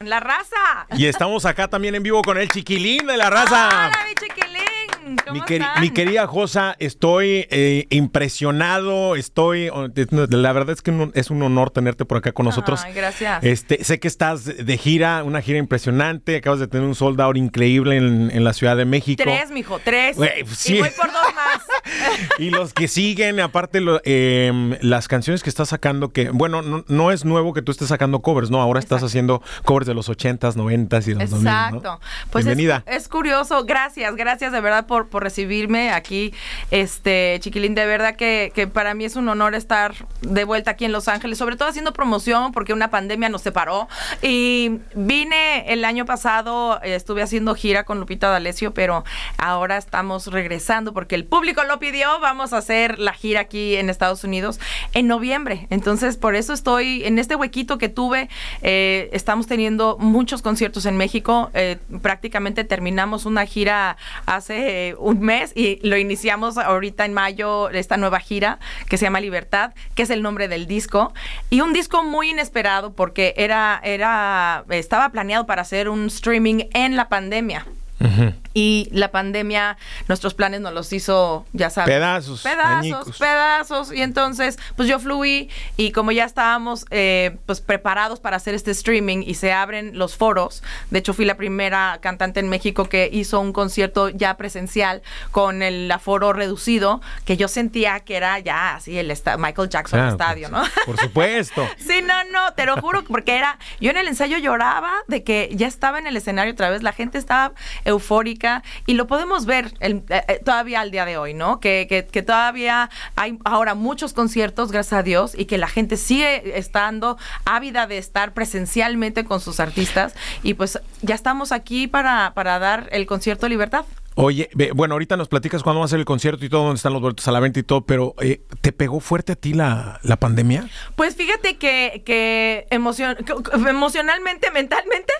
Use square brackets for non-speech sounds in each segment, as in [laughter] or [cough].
La raza. Y estamos acá también en vivo con el chiquilín de la raza. Hola, mi chiquilín. ¿Cómo Mi, queri- están? mi querida Josa, estoy eh, impresionado, estoy, oh, la verdad es que un- es un honor tenerte por acá con nosotros. Ay, gracias. Este, sé que estás de gira, una gira impresionante, acabas de tener un sold out increíble en, en la Ciudad de México. Tres, mijo, tres. Sí. Y voy por dos más. [laughs] Y los que siguen, aparte lo- em, las canciones que estás sacando, que bueno, no, no es nuevo que tú estés sacando covers, ¿no? Ahora estás haciendo covers de los 80s, 90s y los 2000, ¿no? Exacto. Pues es- Bienvenida. Es, curioso. Gracias, gracias de verdad por, por recibirme aquí, este Chiquilín. De verdad que, que para mí es un honor estar de vuelta aquí en Los Ángeles, sobre todo haciendo promoción porque una pandemia nos separó. Y vine el año pasado, estuve haciendo gira con Lupita D'Alessio, pero ahora estamos regresando porque el público lo pidió. Vamos a hacer la gira aquí en Estados Unidos en noviembre. Entonces, por eso estoy en este huequito que tuve. eh, estamos teniendo muchos conciertos en México. eh, prácticamente terminamos una gira hace eh, un mes y lo iniciamos ahorita en mayo, esta nueva gira que se llama Libertad, que es el nombre del disco. Y un disco muy inesperado porque era, era, estaba planeado para hacer un streaming en la pandemia. Ujú. Y la pandemia, nuestros planes nos los hizo, ya sabes. Pedazos, Pedazos, añicos. pedazos. Y entonces, pues yo fluí y como ya estábamos eh, pues preparados para hacer este streaming y se abren los foros. De hecho, fui la primera cantante en México que hizo un concierto ya presencial con el aforo reducido, que yo sentía que era ya así el Michael Jackson Claro, estadio, ¿no? Por supuesto. [laughs] Sí, no, no, te lo juro, porque era, yo en el ensayo lloraba de que ya estaba en el escenario otra vez, la gente estaba eufórica y lo podemos ver eh, eh, todavía al día de hoy, ¿no? Que, que, que todavía hay ahora muchos conciertos, gracias a Dios, y que la gente sigue estando ávida de estar presencialmente con sus artistas y pues ya estamos aquí para, para dar el concierto Libertad. Oye, bueno, ahorita nos platicas cuándo va a ser el concierto y todo, dónde están los boletos a la venta y todo, pero eh, ¿te pegó fuerte a ti la, la pandemia? Pues fíjate que, que emocion- que- emocionalmente, mentalmente,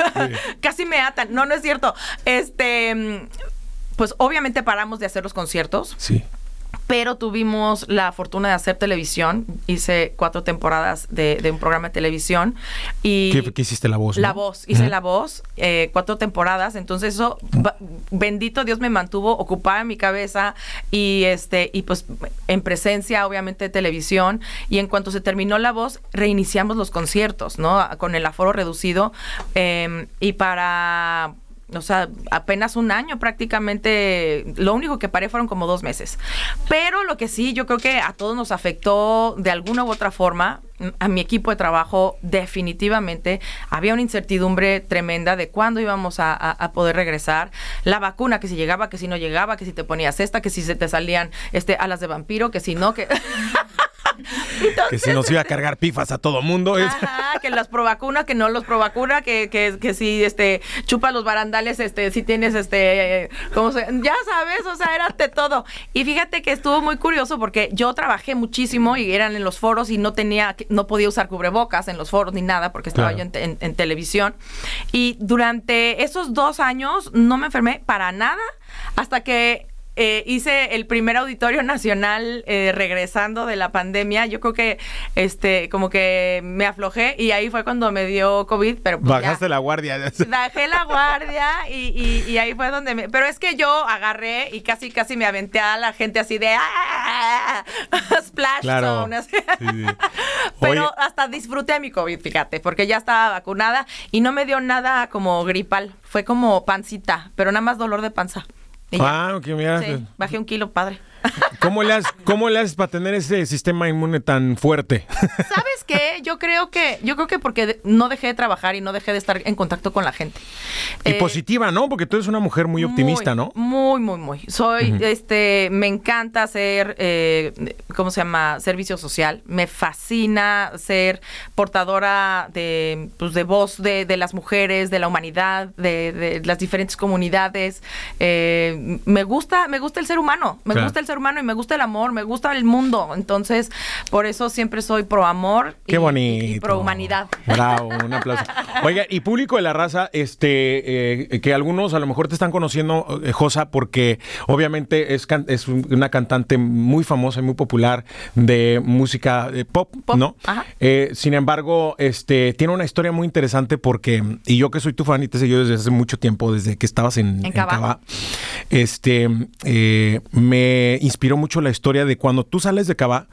[laughs] casi me atan. No, no es cierto. Este, pues obviamente paramos de hacer los conciertos, Sí. Pero tuvimos la fortuna de hacer televisión. Hice cuatro temporadas de, de un programa de televisión y ¿Qué, qué hiciste la voz? la no? voz, hice la voz, eh, cuatro temporadas, entonces eso, bendito Dios me mantuvo ocupada en mi cabeza y este, y pues en presencia obviamente de televisión, y en cuanto se terminó la voz, reiniciamos los conciertos, ¿no? Con el aforo reducido, eh, y para o sea, apenas un año prácticamente, lo único que paré fueron como dos meses. Pero lo que sí, yo creo que a todos nos afectó de alguna u otra forma, a mi equipo de trabajo definitivamente había una incertidumbre tremenda de cuándo íbamos a, poder regresar. La vacuna, que si llegaba, que si no llegaba, que si te ponías esta, que si se te salían este, alas de vampiro, que si no, que... [laughs] [laughs] Que si nos iba a cargar pifas a todo mundo. es- Ajá, que las provacunas, que no los provacuna, que, que, que si este chupa los barandales, este, si tienes este, ¿cómo se? Ya sabes, o sea, era de todo. Y fíjate que estuvo muy curioso porque yo trabajé muchísimo y eran en los foros y no tenía, no podía usar cubrebocas en los foros ni nada porque estaba Claro. yo en, te- en- en televisión. Y durante esos dos años no me enfermé para nada hasta que eh, hice el primer auditorio nacional eh, regresando de la pandemia. Yo creo que este como que me aflojé y ahí fue cuando me dio COVID, pero pues Bajaste ya. la guardia. [laughs] Bajé la guardia y, y- y ahí fue donde me... Pero es que yo agarré y casi casi me aventé a la gente así de... ¡ah! [laughs] Splash Claro. zone, así. Sí, sí. [laughs] Pero Oye. hasta disfruté mi COVID, fíjate, porque ya estaba vacunada y no me dio nada como gripal. Fue como pancita, pero nada más dolor de panza. Y. Ah, ok, mira. Sí, bajé un kilo, padre. ¿Cómo le, haces, ¿Cómo le haces para tener ese sistema inmune tan fuerte? ¿Sabes qué? Yo creo que, yo creo que porque no dejé de trabajar y no dejé de estar en contacto con la gente. y Eh, positiva, ¿no? Porque tú eres una mujer muy optimista, muy, ¿no? Muy, muy, muy. Soy, este, me encanta hacer, eh, ¿cómo se llama? Servicio social. Me fascina ser portadora de, pues, de voz de, de las mujeres, de la humanidad, de, de las diferentes comunidades. Eh, me gusta, me gusta el ser humano. Me Claro. gusta el ser ser humano y me gusta el amor, me gusta el mundo. Entonces, por eso siempre soy pro amor Qué y, bonito. y pro humanidad. Bravo, un aplauso. [laughs] Oiga, y público de la raza, este, eh, que algunos a lo mejor te están conociendo, eh, Josa, porque obviamente es, can- es un- una cantante muy famosa y muy popular de música eh, pop, Pop, ¿no? ajá. Eh, sin embargo, este, tiene una historia muy interesante porque, y yo que soy tu fan y te seguí desde hace mucho tiempo, desde que estabas en, En este, me inspiró mucho la historia de cuando tú sales de Cabá,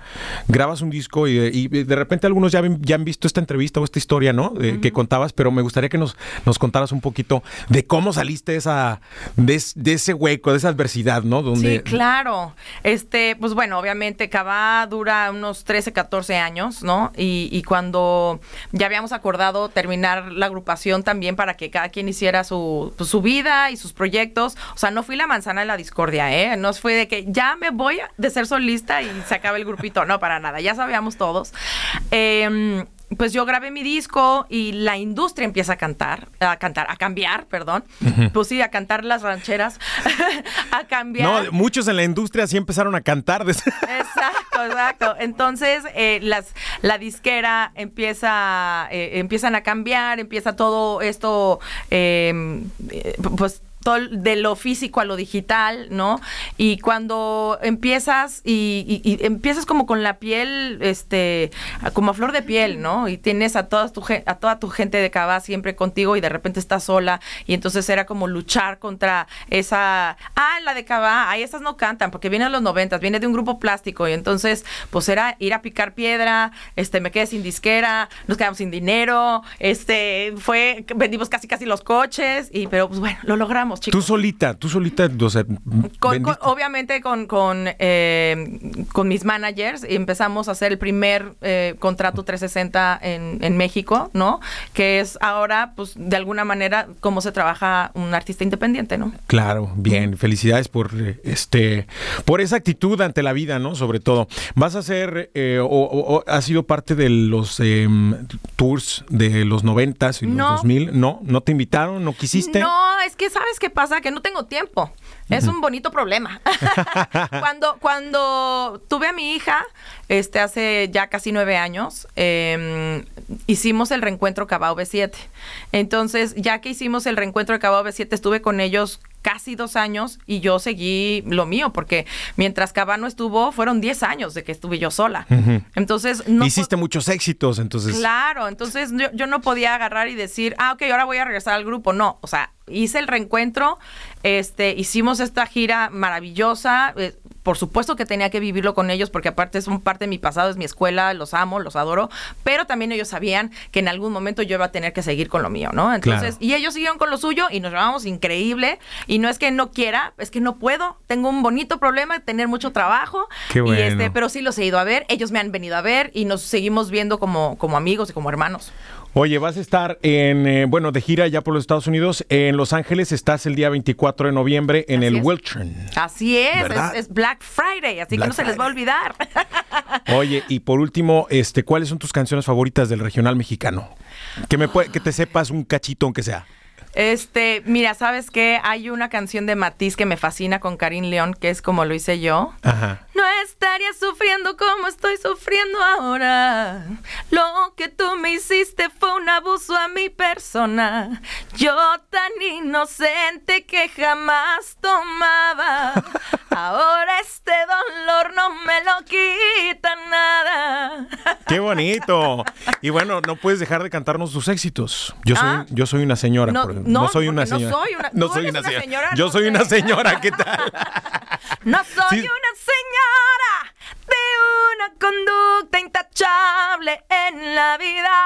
grabas un disco y, de- y de repente algunos ya, ya han visto esta entrevista o esta historia, ¿no? De- Que contabas, pero me gustaría que nos, nos contaras un poquito de cómo saliste de esa, de, es- de ese hueco, de esa adversidad, ¿no? Donde, Sí, claro. Este, pues bueno, obviamente Cabá dura unos 13, 14 años, ¿no? Y, y cuando ya habíamos acordado terminar la agrupación también para que cada quien hiciera su, pues, su vida y sus proyectos, o sea, no fui la manzana de la discordia, ¿eh? No fue de que ya me voy de ser solista y se acaba el grupito, no, para nada, ya sabíamos todos. Em, pues yo grabé mi disco y la industria empieza a cantar, a cantar, a cambiar, perdón. Pues sí, a cantar las rancheras, [laughs] a cambiar. No, muchos en la industria sí empezaron a cantar. [laughs] Exacto, exacto. Entonces, eh, las, la disquera empieza, eh, empiezan a cambiar, empieza todo esto, eh, eh, pues de lo físico a lo digital, ¿no? Y cuando empiezas y, empiezas como con la piel, este, como a flor de piel, ¿no? Y tienes a toda tu a toda tu gente de Cava siempre contigo y de repente estás sola y entonces era como luchar contra esa, ah, la de Cava, ay, esas no cantan porque viene de los noventas, viene de un grupo plástico y entonces pues era ir a picar piedra, este, me quedé sin disquera, nos quedamos sin dinero, este, fue, vendimos casi casi los coches y pero pues bueno, lo logramos, Tú chicos. solita, tú solita, o sea, Con- con- vendiste- obviamente con, con, eh, con mis managers empezamos a hacer el primer eh, contrato 360 en, en México, ¿no? Que es ahora, pues, de alguna manera, cómo se trabaja un artista independiente, ¿no? Claro, bien, felicidades por eh, este por esa actitud ante la vida, ¿no? Sobre todo. ¿Vas a ser eh, o, o- o has sido parte de los em, tours de los noventas y los No. 2000? No, no te invitaron, no quisiste. No, es que ¿sabes qué pasa? Que no tengo tiempo. Es un bonito problema. [laughs] cuando, cuando tuve a mi hija, este, hace ya casi nueve años, eh, hicimos el reencuentro Cabao B7. Entonces, ya que hicimos el reencuentro de Cabao B7, estuve con ellos casi dos años y yo seguí lo mío, porque mientras Cabá no estuvo, fueron diez años de que estuve yo sola. Entonces, no Hiciste muchos éxitos, entonces. Claro, entonces yo, yo no podía agarrar y decir, ah, ok, ahora voy a regresar al grupo. No, o sea, hice el reencuentro, este, hicimos esta gira maravillosa. eh, por supuesto que tenía que vivirlo con ellos porque aparte son parte de mi pasado, es mi escuela, los amo, los adoro, pero también ellos sabían que en algún momento yo iba a tener que seguir con lo mío, ¿no? Entonces, Claro. y ellos siguieron con lo suyo y nos llevamos increíble y no es que no quiera, es que no puedo, tengo un bonito problema de tener mucho trabajo Qué y este, bueno. pero sí los he ido a ver, ellos me han venido a ver y nos seguimos viendo como, como amigos y como hermanos. Oye, vas a estar en, eh, bueno, de gira ya por los Estados Unidos. En Los Ángeles estás el día 24 de noviembre en Así el. Wiltern. Así es, es, es Black Friday, así Black que no se les va a olvidar. [laughs] Oye, y por último, este, ¿cuáles son tus canciones favoritas del regional mexicano? Que me puede, que te sepas un cachito aunque sea. Este, mira, ¿sabes qué? Hay una canción de Matiz que me fascina con Karim León, que es como lo hice yo. Ajá. No estaría sufriendo como estoy sufriendo ahora. Lo que tú me hiciste fue un abuso a mi persona. Yo tan inocente que jamás tomaba. Ahora este dolor no me lo quita nada. Qué bonito. Y bueno, no puedes dejar de cantarnos tus éxitos. Yo soy, Ah. yo soy una señora. No, por ejemplo. no, soy una porque no señora. soy una- No soy una señora. señora, Yo no soy sé. una señora. ¿Qué tal? [laughs] No [laughs] soy Sí. una señora de una conducta intachable en la vida.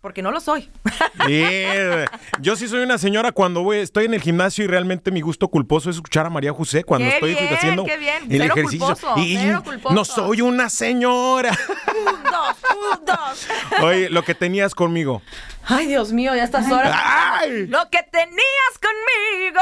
Porque no lo soy. [laughs] Yo sí soy una señora cuando voy, estoy en el gimnasio y realmente mi gusto culposo es escuchar a María José cuando Qué estoy bien, haciendo qué bien. el Cero ejercicio. culposo, y cero culposo. no soy una señora. un, dos, un, dos. [laughs] Oye, lo que tenías conmigo. Ay, Dios mío, ya estas horas. ¡Ay! Lo que tenías conmigo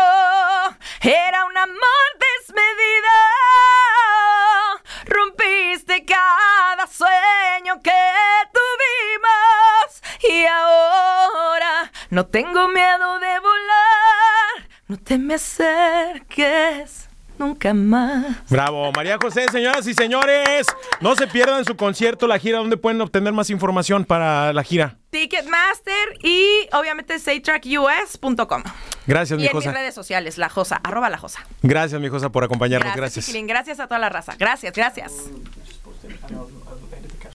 no tengo miedo de volar. No te me acerques. nunca más. Bravo, María José, señoras y señores. No se pierdan su concierto, la gira, donde pueden obtener más información para la gira. Ticketmaster y obviamente saytrackus.com. Gracias, y mi en Josa. mis redes sociales, la Josa, arroba la Josa. Gracias, mi Josa, por acompañarnos. Gracias. Chiquilín. Gracias a toda la raza. Gracias, gracias.